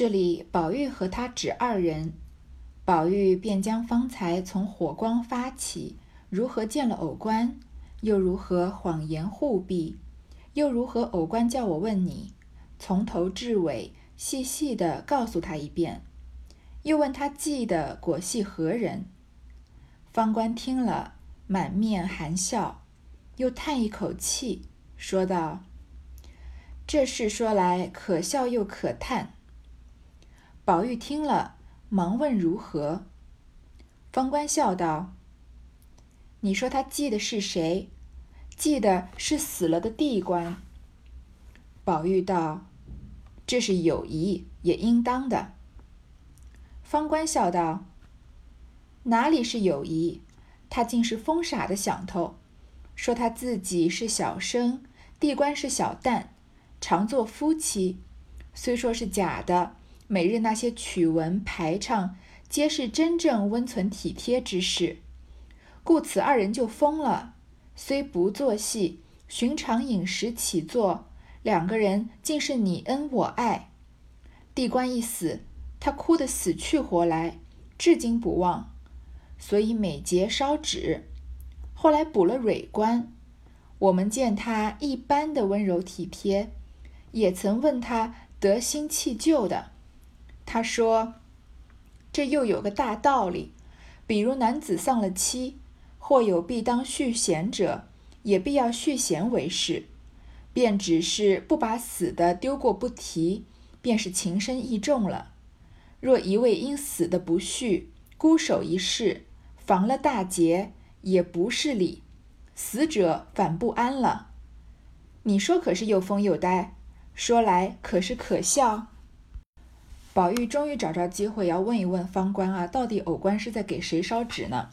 这里宝玉和他只二人，宝玉便将方才从火光发起，如何见了偶官，又如何谎言护庇，又如何偶官叫我问你，从头至尾细细的告诉他一遍，又问他记得果系何人。方官听了，满面含笑，又叹一口气，说道：“这事说来可笑又可叹。”宝玉听了，忙问如何。方官笑道：“你说他记的是谁？记的是死了的地官。”宝玉道：“这是有谊，也应当的。”方官笑道：“哪里是有谊？他竟是疯傻的想头，说他自己是小生，地官是小旦，常做夫妻，虽说是假的。”每日那些曲文排唱，皆是真正温存体贴之事，故此二人就疯了。虽不做戏，寻常饮食起坐，两个人竟是你恩我爱。地官一死，他哭得死去活来，至今不忘，所以每节烧纸。后来补了蕊官，我们见他一般的温柔体贴，也曾问他得新弃旧的。他说：“这又有个大道理，比如男子丧了妻，或有必当续弦者，也必要续弦为事，便只是不把死的丢过不提，便是情深意重了。若一位因死的不续，孤守一世，防了大劫，也不是理，死者反不安了。你说可是又疯又呆？说来可是可笑？”宝玉终于找着机会要问一问方官啊，到底偶官是在给谁烧纸呢？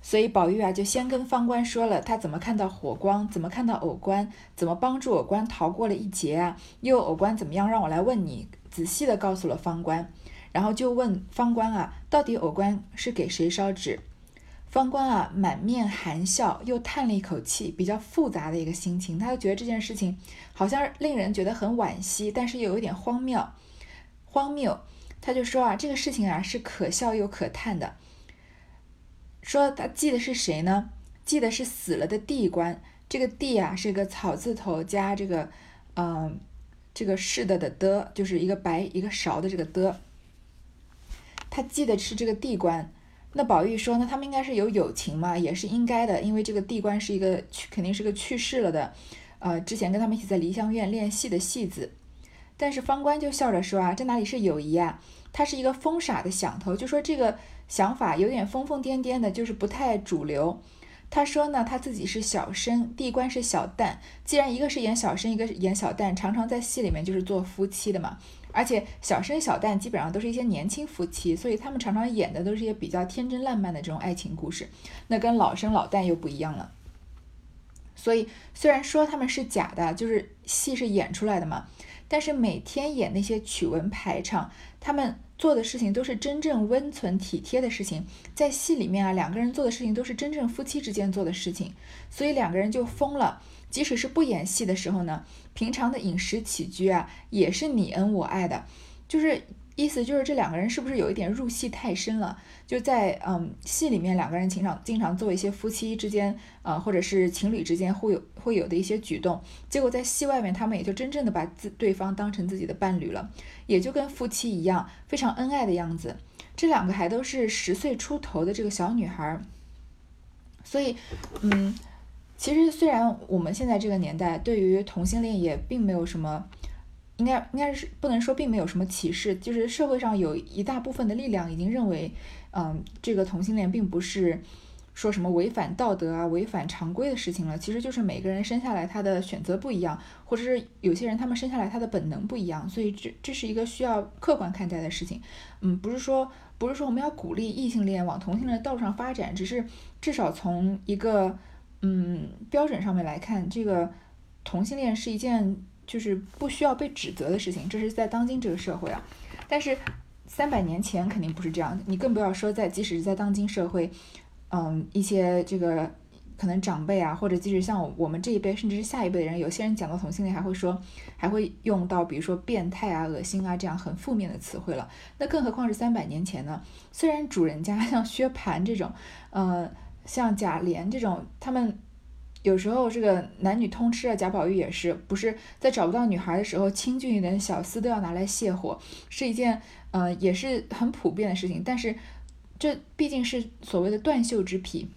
所以宝玉啊就先跟方官说了他怎么看到火光，怎么看到偶官，怎么帮助偶官逃过了一劫啊？又偶官怎么样？让我来问你，仔细的告诉了方官，然后就问方官啊，到底偶官是给谁烧纸？方官啊满面含笑，又叹了一口气，比较复杂的一个心情，他就觉得这件事情好像令人觉得很惋惜，但是又有一点荒谬。荒谬，他就说啊，这个事情啊是可笑又可叹的。说他记得是谁呢？记得是死了的地官。这个地啊是个草字头加这个，嗯，这个是的的的，就是一个白一个勺的这个的。他记得是这个地官。那宝玉说呢，他们应该是有友情嘛，也是应该的，因为这个地官是一个去肯定是个去世了的，呃，之前跟他们一起在梨香院练戏的戏子。但是方官就笑着说啊，这哪里是友谊啊？他是一个疯傻的想头，就说这个想法有点疯疯癫癫的，就是不太主流。他说呢，他自己是小生，地官是小旦。既然一个是演小生，一个是演小旦，常常在戏里面就是做夫妻的嘛。而且小生小旦基本上都是一些年轻夫妻，所以他们常常演的都是一些比较天真烂漫的这种爱情故事。那跟老生老旦又不一样了。所以虽然说他们是假的，就是戏是演出来的嘛。但是每天演那些曲文排场，他们做的事情都是真正温存体贴的事情，在戏里面啊，两个人做的事情都是真正夫妻之间做的事情，所以两个人就疯了。即使是不演戏的时候呢，平常的饮食起居啊，也是你恩我爱的，就是。意思就是这两个人是不是有一点入戏太深了？就在嗯戏里面，两个人经常经常做一些夫妻之间呃或者是情侣之间会有会有的一些举动，结果在戏外面，他们也就真正的把自对方当成自己的伴侣了，也就跟夫妻一样非常恩爱的样子。这两个还都是十岁出头的这个小女孩，所以嗯，其实虽然我们现在这个年代对于同性恋也并没有什么。应该应该是不能说并没有什么歧视，就是社会上有一大部分的力量已经认为，嗯，这个同性恋并不是说什么违反道德啊、违反常规的事情了。其实就是每个人生下来他的选择不一样，或者是有些人他们生下来他的本能不一样，所以这这是一个需要客观看待的事情。嗯，不是说不是说我们要鼓励异性恋往同性恋道路上发展，只是至少从一个嗯标准上面来看，这个同性恋是一件。就是不需要被指责的事情，这是在当今这个社会啊。但是三百年前肯定不是这样的，你更不要说在即使是在当今社会，嗯，一些这个可能长辈啊，或者即使像我们这一辈，甚至是下一辈的人，有些人讲到同性恋还会说，还会用到比如说变态啊、恶心啊这样很负面的词汇了。那更何况是三百年前呢？虽然主人家 像薛蟠这种，呃，像贾琏这种，他们有时候这个男女通吃啊，贾宝玉也是，不是在找不到女孩的时候，清俊一点的小厮都要拿来泄火，是一件呃也是很普遍的事情。但是这毕竟是所谓的断袖之癖。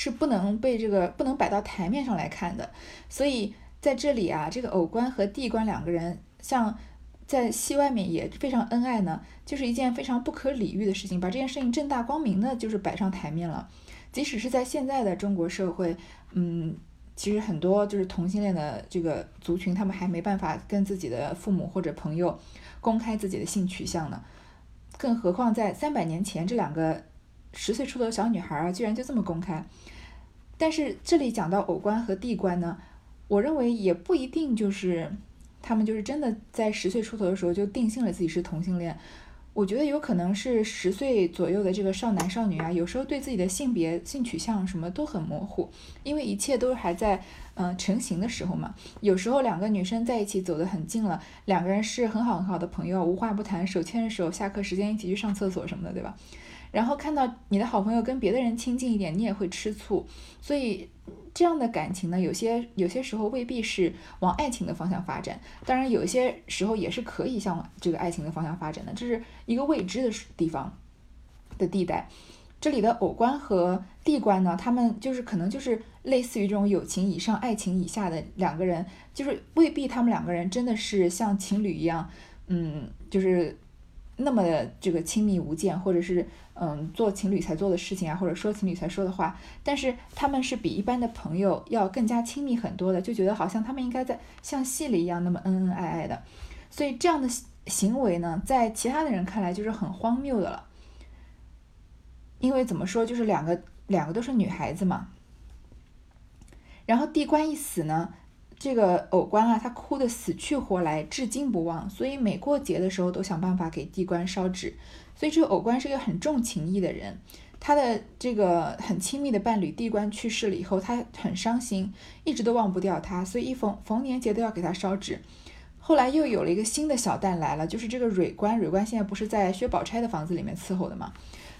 是不能被这个不能摆到台面上来看的，所以在这里啊，这个偶官和地官两个人，像在戏外面也非常恩爱呢，就是一件非常不可理喻的事情，把这件事情正大光明的，就是摆上台面了。即使是在现在的中国社会，嗯，其实很多就是同性恋的这个族群，他们还没办法跟自己的父母或者朋友公开自己的性取向呢，更何况在三百年前，这两个。十岁出头的小女孩啊，居然就这么公开。但是这里讲到偶官和地官呢，我认为也不一定就是他们就是真的在十岁出头的时候就定性了自己是同性恋。我觉得有可能是十岁左右的这个少男少女啊，有时候对自己的性别、性取向什么都很模糊，因为一切都还在嗯成型的时候嘛。有时候两个女生在一起走得很近了，两个人是很好很好的朋友，无话不谈，手牵着手，下课时间一起去上厕所什么的，对吧？然后看到你的好朋友跟别的人亲近一点，你也会吃醋。所以这样的感情呢，有些有些时候未必是往爱情的方向发展，当然有一些时候也是可以向这个爱情的方向发展的，这是一个未知的地方的地带。这里的偶官和地官呢，他们就是可能就是类似于这种友情以上、爱情以下的两个人，就是未必他们两个人真的是像情侣一样，嗯，就是那么这个亲密无间，或者是。嗯，做情侣才做的事情啊，或者说情侣才说的话，但是他们是比一般的朋友要更加亲密很多的，就觉得好像他们应该在像戏里一样那么恩恩爱爱的，所以这样的行为呢，在其他的人看来就是很荒谬的了。因为怎么说，就是两个两个都是女孩子嘛，然后地官一死呢。这个偶官啊，他哭得死去活来，至今不忘，所以每过节的时候都想办法给地官烧纸。所以这个偶官是一个很重情义的人，他的这个很亲密的伴侣地官去世了以后，他很伤心，一直都忘不掉他，所以一逢逢年节都要给他烧纸。后来又有了一个新的小旦来了，就是这个蕊官，蕊官现在不是在薛宝钗的房子里面伺候的吗？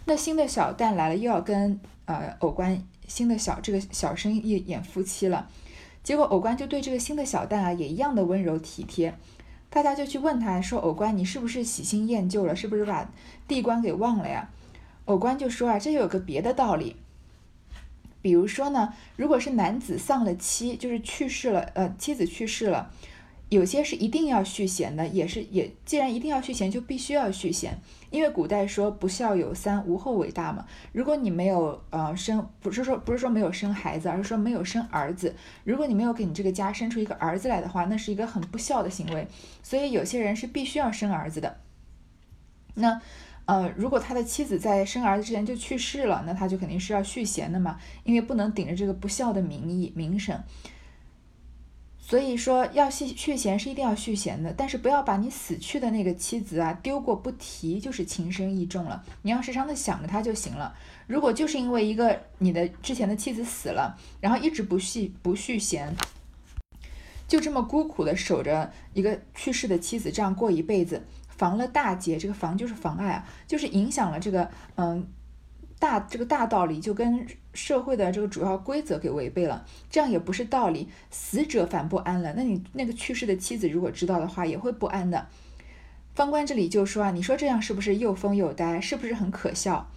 那新的小旦来了，又要跟呃偶官新的小这个小生意演夫妻了。结果偶官就对这个新的小旦啊，也一样的温柔体贴。大家就去问他说：“偶官，你是不是喜新厌旧了？是不是把地官给忘了呀？”偶官就说：“啊，这有个别的道理。比如说呢，如果是男子丧了妻，就是去世了，呃，妻子去世了。”有些是一定要续弦的，也是也，既然一定要续弦，就必须要续弦，因为古代说不孝有三，无后为大嘛。如果你没有呃生，不是说不是说没有生孩子，而是说没有生儿子。如果你没有给你这个家生出一个儿子来的话，那是一个很不孝的行为。所以有些人是必须要生儿子的。那呃，如果他的妻子在生儿子之前就去世了，那他就肯定是要续弦的嘛，因为不能顶着这个不孝的名义名声。所以说要续续弦是一定要续弦的，但是不要把你死去的那个妻子啊丢过不提，就是情深意重了。你要时常的想着她就行了。如果就是因为一个你的之前的妻子死了，然后一直不续不续弦，就这么孤苦的守着一个去世的妻子，这样过一辈子，妨了大节。这个妨就是妨碍啊，就是影响了这个嗯。大这个大道理就跟社会的这个主要规则给违背了，这样也不是道理。死者反不安了，那你那个去世的妻子如果知道的话，也会不安的。方官这里就说啊，你说这样是不是又疯又呆，是不是很可笑？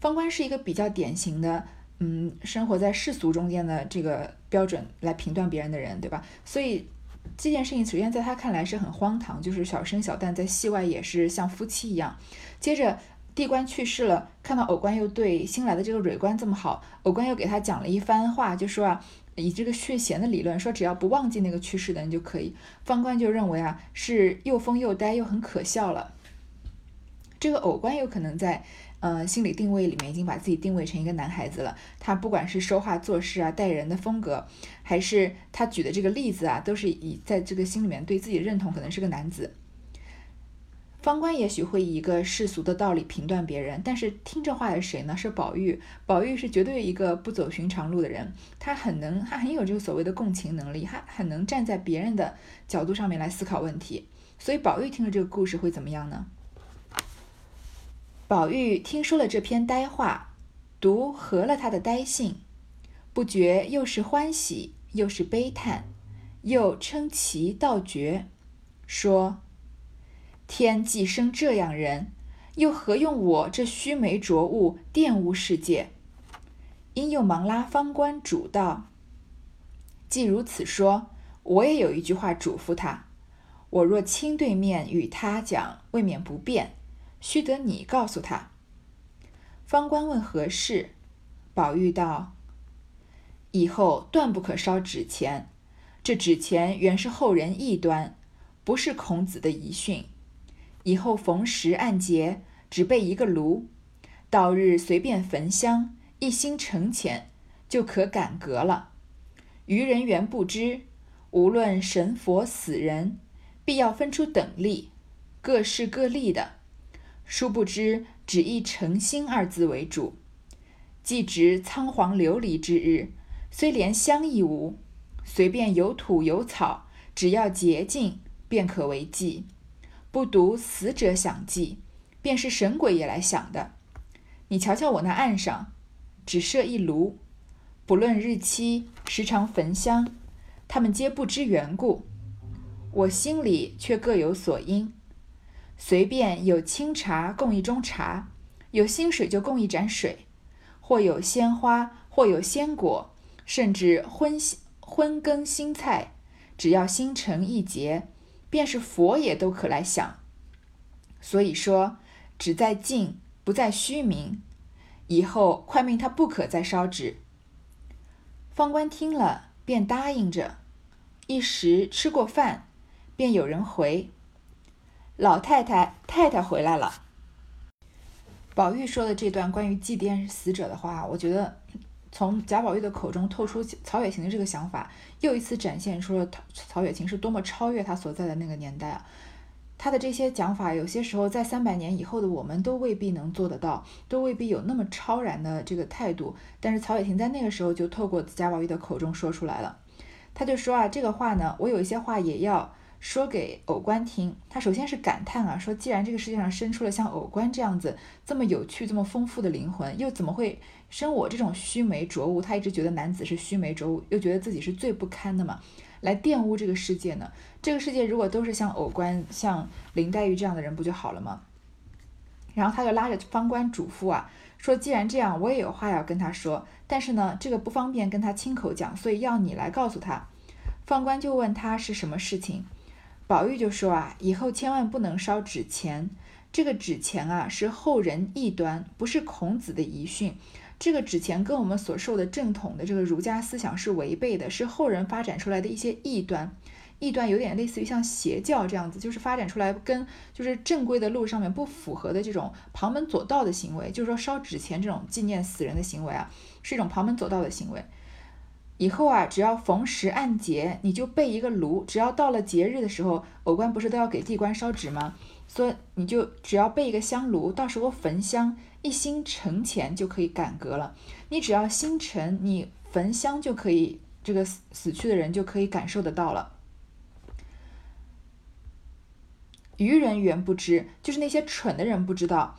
方官是一个比较典型的，嗯，生活在世俗中间的这个标准来评断别人的人，对吧？所以这件事情首先在他看来是很荒唐，就是小生小旦在戏外也是像夫妻一样。接着。地官去世了，看到偶官又对新来的这个蕊官这么好，偶官又给他讲了一番话，就说啊，以这个血贤的理论，说只要不忘记那个去世的人就可以。方官就认为啊，是又疯又呆又很可笑了。这个偶官有可能在呃心理定位里面已经把自己定位成一个男孩子了，他不管是说话做事啊，待人的风格，还是他举的这个例子啊，都是以在这个心里面对自己认同可能是个男子。方官也许会以一个世俗的道理评断别人，但是听这话的谁呢？是宝玉。宝玉是绝对一个不走寻常路的人，他很能，他很有这个所谓的共情能力，他很能站在别人的角度上面来思考问题。所以宝玉听了这个故事会怎么样呢？宝玉听说了这篇呆话，读合了他的呆性，不觉又是欢喜又是悲叹，又称奇道绝，说。天既生这样人，又何用我这须眉浊物玷污世界？因又忙拉方官主道：“既如此说，我也有一句话嘱咐他：我若亲对面与他讲，未免不便，须得你告诉他。”方官问何事，宝玉道：“以后断不可烧纸钱，这纸钱原是后人异端，不是孔子的遗训。”以后逢时按节，只备一个炉，到日随便焚香，一心诚虔，就可感格了。愚人原不知，无论神佛死人，必要分出等力，各事各立的。殊不知，只以诚心二字为主。既值仓皇流离之日，虽连香亦无，随便有土有草，只要洁净，便可为祭。不独死者想祭，便是神鬼也来想的。你瞧瞧我那案上，只设一炉，不论日期，时常焚香，他们皆不知缘故。我心里却各有所因。随便有清茶供一盅茶，有新水就供一盏水，或有鲜花，或有鲜果，甚至荤荤羹新菜，只要心诚意洁。便是佛也都可来想，所以说只在静不在虚名。以后快命他不可再烧纸。方官听了，便答应着。一时吃过饭，便有人回：“老太太太太回来了。”宝玉说的这段关于祭奠死者的话，我觉得。从贾宝玉的口中透出曹雪芹的这个想法，又一次展现出了曹曹雪芹是多么超越他所在的那个年代啊！他的这些讲法，有些时候在三百年以后的我们都未必能做得到，都未必有那么超然的这个态度。但是曹雪芹在那个时候就透过贾宝玉的口中说出来了，他就说啊，这个话呢，我有一些话也要。说给偶官听，他首先是感叹啊，说既然这个世界上生出了像偶官这样子这么有趣、这么丰富的灵魂，又怎么会生我这种须眉浊物？他一直觉得男子是须眉浊物，又觉得自己是最不堪的嘛，来玷污这个世界呢？这个世界如果都是像偶官、像林黛玉这样的人，不就好了吗？然后他就拉着方官嘱咐啊，说既然这样，我也有话要跟他说，但是呢，这个不方便跟他亲口讲，所以要你来告诉他。方官就问他是什么事情。宝玉就说啊，以后千万不能烧纸钱。这个纸钱啊，是后人异端，不是孔子的遗训。这个纸钱跟我们所受的正统的这个儒家思想是违背的，是后人发展出来的一些异端。异端有点类似于像邪教这样子，就是发展出来跟就是正规的路上面不符合的这种旁门左道的行为。就是说烧纸钱这种纪念死人的行为啊，是一种旁门左道的行为。以后啊，只要逢时按节，你就备一个炉。只要到了节日的时候，偶官不是都要给地官烧纸吗？所以你就只要备一个香炉，到时候焚香，一心诚虔就可以感格了。你只要心诚，你焚香就可以，这个死死去的人就可以感受得到了。愚人原不知，就是那些蠢的人不知道。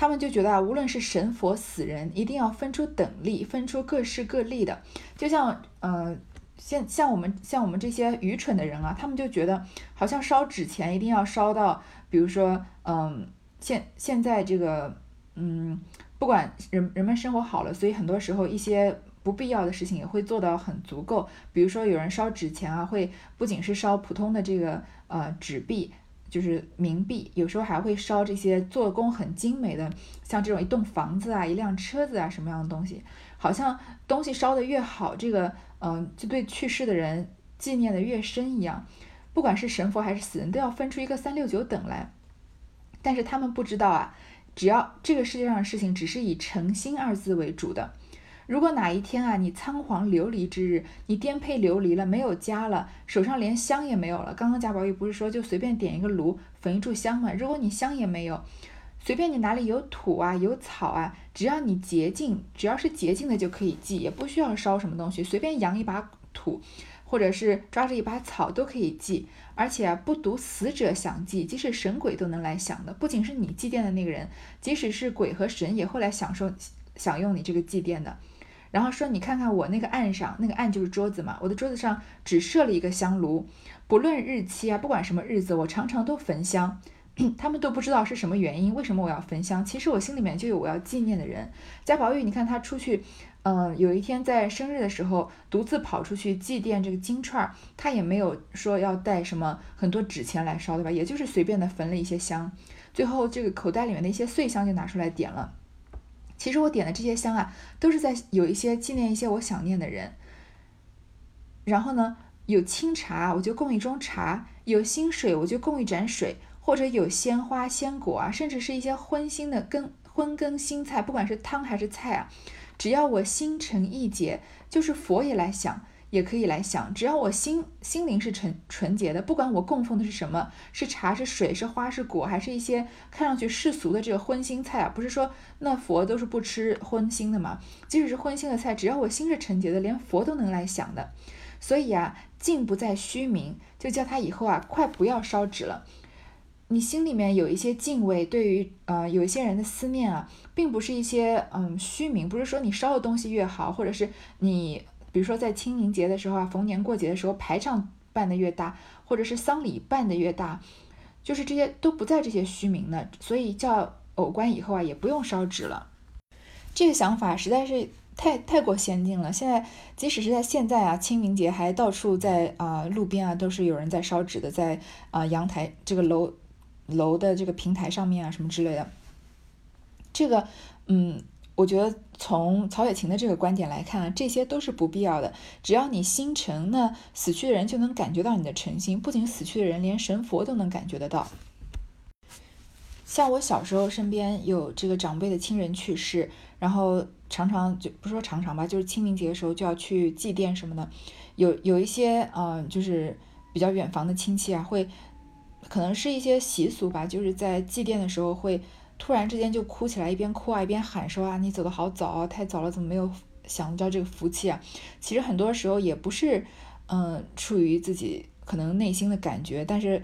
他们就觉得啊，无论是神佛死人，一定要分出等力，分出各式各例的。就像，呃，像像我们像我们这些愚蠢的人啊，他们就觉得好像烧纸钱一定要烧到，比如说，嗯，现现在这个，嗯，不管人人们生活好了，所以很多时候一些不必要的事情也会做到很足够。比如说有人烧纸钱啊，会不仅是烧普通的这个呃纸币。就是冥币，有时候还会烧这些做工很精美的，像这种一栋房子啊、一辆车子啊什么样的东西，好像东西烧的越好，这个嗯，就对去世的人纪念的越深一样。不管是神佛还是死人，都要分出一个三六九等来。但是他们不知道啊，只要这个世界上的事情只是以诚心二字为主的，如果哪一天啊，你仓皇流离之日，你颠沛流离了，没有家了，手上连香也没有了。刚刚贾宝玉不是说就随便点一个炉，焚一炷香吗？如果你香也没有，随便你哪里有土啊，有草啊，只要你洁净，只要是洁净的就可以祭，也不需要烧什么东西，随便扬一把土，或者是抓着一把草都可以祭。而且，不独死者享祭，即使神鬼都能来享的。不仅是你祭奠的那个人，即使是鬼和神也会来享受、享用你这个祭奠的。然后说，你看看我那个案上，那个案就是桌子嘛，我的桌子上只设了一个香炉，不论日期啊，不管什么日子，我常常都焚香。他们都不知道是什么原因，为什么我要焚香？其实我心里面就有我要纪念的人。贾宝玉，你看他出去。嗯，有一天在生日的时候，独自跑出去祭奠这个金钏儿，他也没有说要带什么很多纸钱来烧，对吧？也就是随便的焚了一些香，最后这个口袋里面的一些碎香就拿出来点了。其实我点的这些香啊，都是在有一些纪念一些我想念的人。然后呢，有清茶，我就供一盅茶；有新水，我就供一盏水；或者有鲜花、鲜果啊，甚至是一些荤腥的羹、荤羹新菜，不管是汤还是菜啊。只要我心诚意结，就是佛也来想，也可以来想。只要我心心灵是纯纯洁的，不管我供奉的是什么，是茶是水是花是果，还是一些看上去世俗的这个荤腥菜啊，不是说那佛都是不吃荤腥的嘛？即使是荤腥的菜，只要我心是纯洁的，连佛都能来想的。所以啊，敬不在虚名，就叫他以后啊，快不要烧纸了。你心里面有一些敬畏，对于呃有一些人的思念啊，并不是一些嗯虚名，不是说你烧的东西越好，或者是你比如说在清明节的时候啊，逢年过节的时候排场办的越大，或者是丧礼办的越大，就是这些都不在这些虚名的，所以叫偶官以后啊也不用烧纸了。这个想法实在是太太过先进了。现在即使是在现在啊，清明节还到处在啊路边啊都是有人在烧纸的，在啊阳台这个楼。楼的这个平台上面啊，什么之类的，这个，嗯，我觉得从曹雪芹的这个观点来看啊，这些都是不必要的。只要你心诚，那死去的人就能感觉到你的诚心。不仅死去的人，连神佛都能感觉得到。像我小时候身边有这个长辈的亲人去世，然后常常就不说常常吧，就是清明节的时候就要去祭奠什么的。有有一些嗯，就是比较远房的亲戚啊，会。可能是一些习俗吧，就是在祭奠的时候会突然之间就哭起来，一边哭啊一边喊说啊你走的好早啊，太早了，怎么没有享到这个福气啊？其实很多时候也不是，嗯，出于自己可能内心的感觉，但是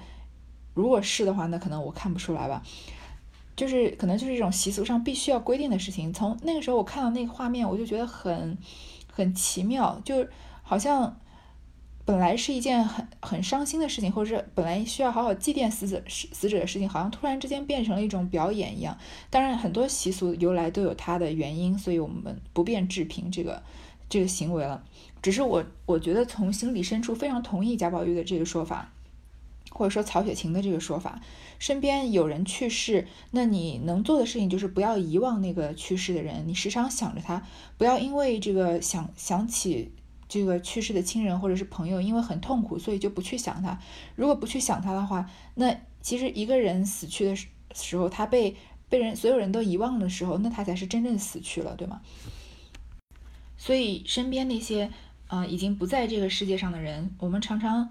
如果是的话，那可能我看不出来吧，就是可能就是一种习俗上必须要规定的事情。从那个时候我看到那个画面，我就觉得很很奇妙，就好像。本来是一件很很伤心的事情，或者是本来需要好好祭奠死者死死者的事情，好像突然之间变成了一种表演一样。当然，很多习俗由来都有它的原因，所以我们不便置评这个这个行为了。只是我我觉得从心里深处非常同意贾宝玉的这个说法，或者说曹雪芹的这个说法。身边有人去世，那你能做的事情就是不要遗忘那个去世的人，你时常想着他，不要因为这个想想起。这个去世的亲人或者是朋友，因为很痛苦，所以就不去想他。如果不去想他的话，那其实一个人死去的时候，他被被人所有人都遗忘的时候，那他才是真正死去了，对吗？所以身边那些啊已经不在这个世界上的人，我们常常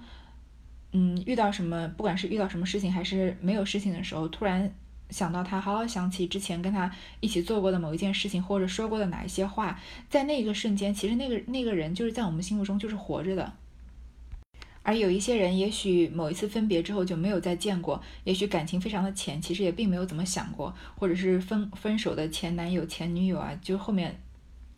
嗯遇到什么，不管是遇到什么事情还是没有事情的时候，突然。想到他，好好想起之前跟他一起做过的某一件事情，或者说过的哪一些话，在那个瞬间，其实那个那个人就是在我们心目中就是活着的。而有一些人，也许某一次分别之后就没有再见过，也许感情非常的浅，其实也并没有怎么想过，或者是分分手的前男友、前女友啊，就后面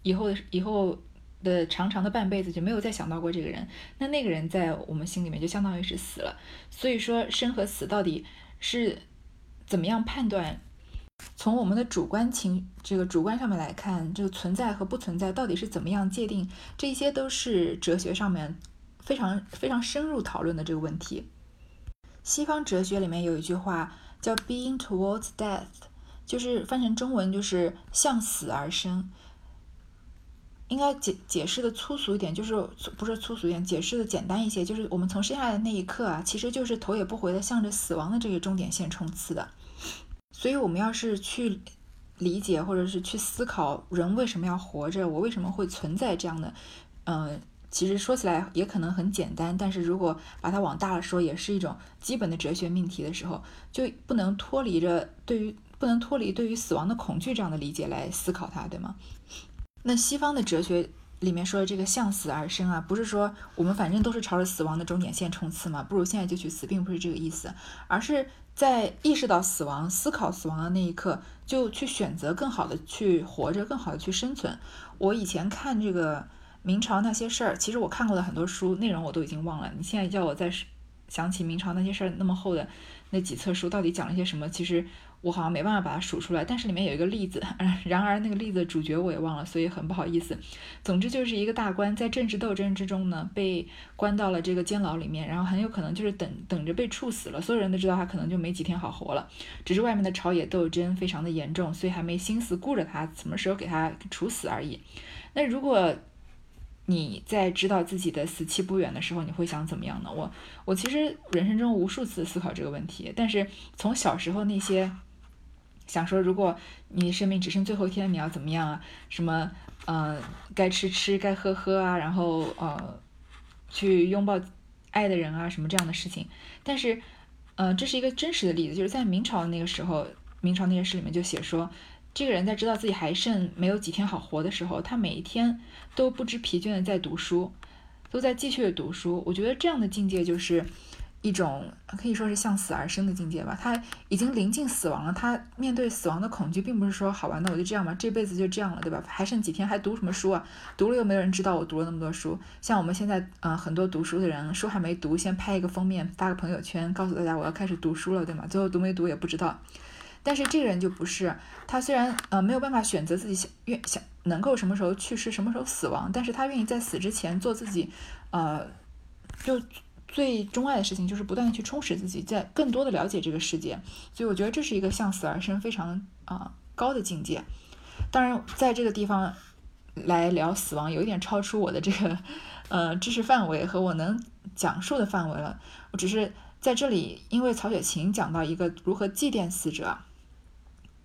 以后的以后的长长的半辈子就没有再想到过这个人，那那个人在我们心里面就相当于是死了。所以说，生和死到底是。怎么样判断？从我们的主观情这个主观上面来看，这个存在和不存在到底是怎么样界定？这些都是哲学上面非常非常深入讨论的这个问题。西方哲学里面有一句话叫 “being towards death”，就是翻成中文就是向死而生。应该解解释的粗俗一点，就是不是粗俗一点，解释的简单一些，就是我们从生下来的那一刻啊，其实就是头也不回的向着死亡的这个终点线冲刺的。所以，我们要是去理解或者是去思考人为什么要活着，我为什么会存在这样的，嗯，其实说起来也可能很简单，但是如果把它往大了说，也是一种基本的哲学命题的时候，就不能脱离着对于不能脱离对于死亡的恐惧这样的理解来思考它，对吗？那西方的哲学。里面说的这个向死而生啊，不是说我们反正都是朝着死亡的终点线冲刺嘛，不如现在就去死，并不是这个意思，而是在意识到死亡、思考死亡的那一刻，就去选择更好的去活着，更好的去生存。我以前看这个明朝那些事儿，其实我看过的很多书内容我都已经忘了，你现在叫我再想起明朝那些事儿那么厚的那几册书到底讲了些什么，其实。我好像没办法把它数出来，但是里面有一个例子，然而那个例子主角我也忘了，所以很不好意思。总之就是一个大官在政治斗争之中呢，被关到了这个监牢里面，然后很有可能就是等等着被处死了。所有人都知道他可能就没几天好活了，只是外面的朝野斗争非常的严重，所以还没心思顾着他什么时候给他处死而已。那如果你在知道自己的死期不远的时候，你会想怎么样呢？我我其实人生中无数次思考这个问题，但是从小时候那些。想说，如果你生命只剩最后一天，你要怎么样啊？什么，呃，该吃吃，该喝喝啊，然后呃，去拥抱爱的人啊，什么这样的事情。但是，呃，这是一个真实的例子，就是在明朝那个时候，明朝那些诗里面就写说，这个人在知道自己还剩没有几天好活的时候，他每一天都不知疲倦的在读书，都在继续的读书。我觉得这样的境界就是。一种可以说是向死而生的境界吧，他已经临近死亡了，他面对死亡的恐惧，并不是说好吧，那我就这样吧，这辈子就这样了，对吧？还剩几天，还读什么书啊？读了又没有人知道我读了那么多书。像我们现在，嗯，很多读书的人，书还没读，先拍一个封面，发个朋友圈，告诉大家我要开始读书了，对吗？最后读没读也不知道。但是这个人就不是，他虽然呃没有办法选择自己想愿想能够什么时候去世，什么时候死亡，但是他愿意在死之前做自己，呃，就。最钟爱的事情就是不断的去充实自己，在更多的了解这个世界，所以我觉得这是一个向死而生非常啊高的境界。当然，在这个地方来聊死亡，有一点超出我的这个呃知识范围和我能讲述的范围了。我只是在这里，因为曹雪芹讲到一个如何祭奠死者，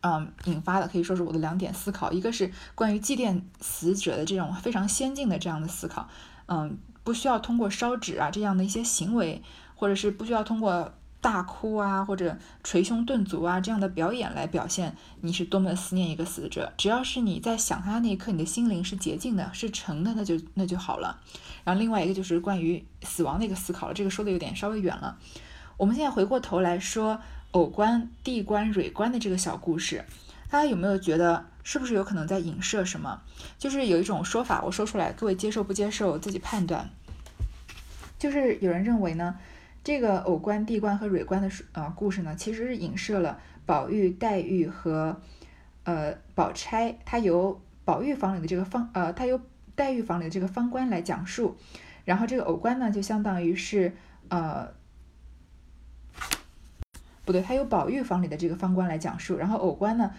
嗯，引发的可以说是我的两点思考，一个是关于祭奠死者的这种非常先进的这样的思考，嗯。不需要通过烧纸啊这样的一些行为，或者是不需要通过大哭啊或者捶胸顿足啊这样的表演来表现你是多么思念一个死者。只要是你在想他那一刻，你的心灵是洁净的，是诚的，那就那就好了。然后另外一个就是关于死亡的一个思考了，这个说的有点稍微远了。我们现在回过头来说偶官、地官、蕊官的这个小故事，大家有没有觉得？是不是有可能在影射什么？就是有一种说法，我说出来，各位接受不接受自己判断。就是有人认为呢，这个偶官、地官和蕊官的呃故事呢，其实是影射了宝玉、黛玉和呃宝钗，他由宝玉房里的这个方呃，他由黛玉房里的这个方官来讲述，然后这个偶官呢，就相当于是呃不对，他由宝玉房里的这个方官来讲述，然后偶官呢。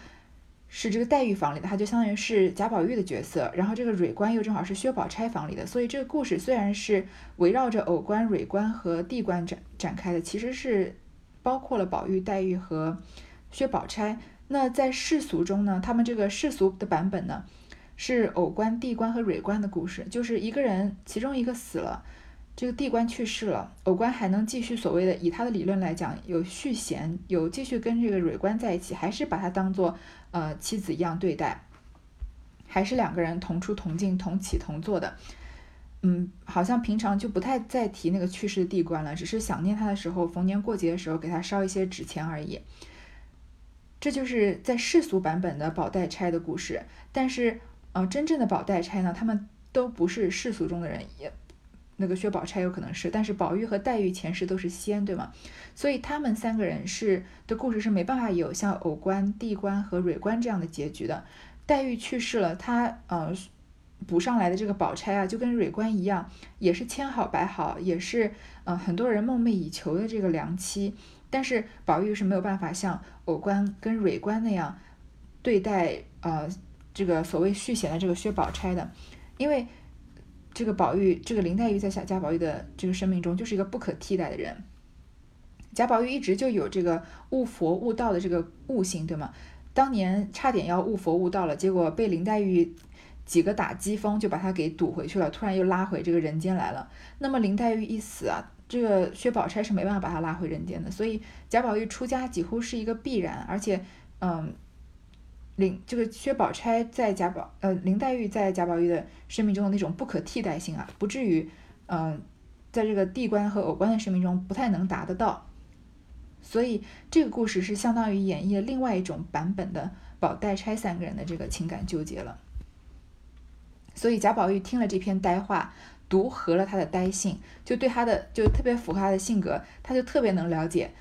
是这个黛玉房里的，他就相当于是贾宝玉的角色，然后这个蕊官又正好是薛宝钗房里的，所以这个故事虽然是围绕着偶官、蕊官和地官展展开的，其实是包括了宝玉、黛玉和薛宝钗。那在世俗中呢，他们这个世俗的版本呢，是偶官、地官和蕊官的故事，就是一个人其中一个死了。这个地官去世了，偶官还能继续所谓的以他的理论来讲有续弦，有继续跟这个蕊官在一起，还是把他当做呃妻子一样对待，还是两个人同出同进、同起同坐的。嗯，好像平常就不太再提那个去世的地官了，只是想念他的时候，逢年过节的时候给他烧一些纸钱而已。这就是在世俗版本的宝黛钗的故事，但是呃，真正的宝黛钗呢，他们都不是世俗中的人，也。那个薛宝钗有可能是，但是宝玉和黛玉前世都是仙，对吗？所以他们三个人是的故事是没办法有像偶官、地官和蕊官这样的结局的。黛玉去世了，她呃补上来的这个宝钗啊，就跟蕊官一样，也是千好百好，也是呃很多人梦寐以求的这个良妻。但是宝玉是没有办法像偶官跟蕊官那样对待呃这个所谓续弦的这个薛宝钗的，因为。这个宝玉，这个林黛玉在贾贾宝玉的这个生命中就是一个不可替代的人。贾宝玉一直就有这个悟佛悟道的这个悟性，对吗？当年差点要悟佛悟道了，结果被林黛玉几个打击风就把他给堵回去了，突然又拉回这个人间来了。那么林黛玉一死啊，这个薛宝钗是没办法把他拉回人间的，所以贾宝玉出家几乎是一个必然，而且，嗯，林这个薛宝钗在贾宝呃林黛玉在贾宝玉的生命中的那种不可替代性啊，不至于嗯在这个地官和偶官的生命中不太能达得到。所以这个故事是相当于演绎了另外一种版本的宝黛钗三个人的这个情感纠结了。所以贾宝玉听了这篇呆话，读合了他的呆性，就对他的就特别符合他的性格，他就特别能了解。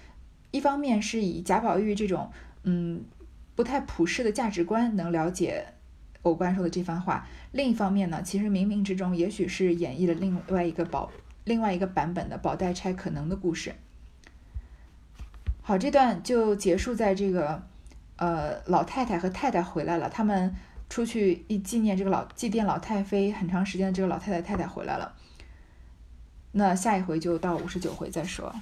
一方面是以贾宝玉这种嗯不太普世的价值观能了解偶官说的这番话，另一方面呢，其实冥冥之中也许是演绎了另外一个宝另外一个版本的宝黛钗可能的故事。好，这段就结束在这个，呃，老太太和太太回来了，他们出去一纪念这个老祭奠老太妃很长时间的这个老太太太太回来了。那下一回就到五十九回再说。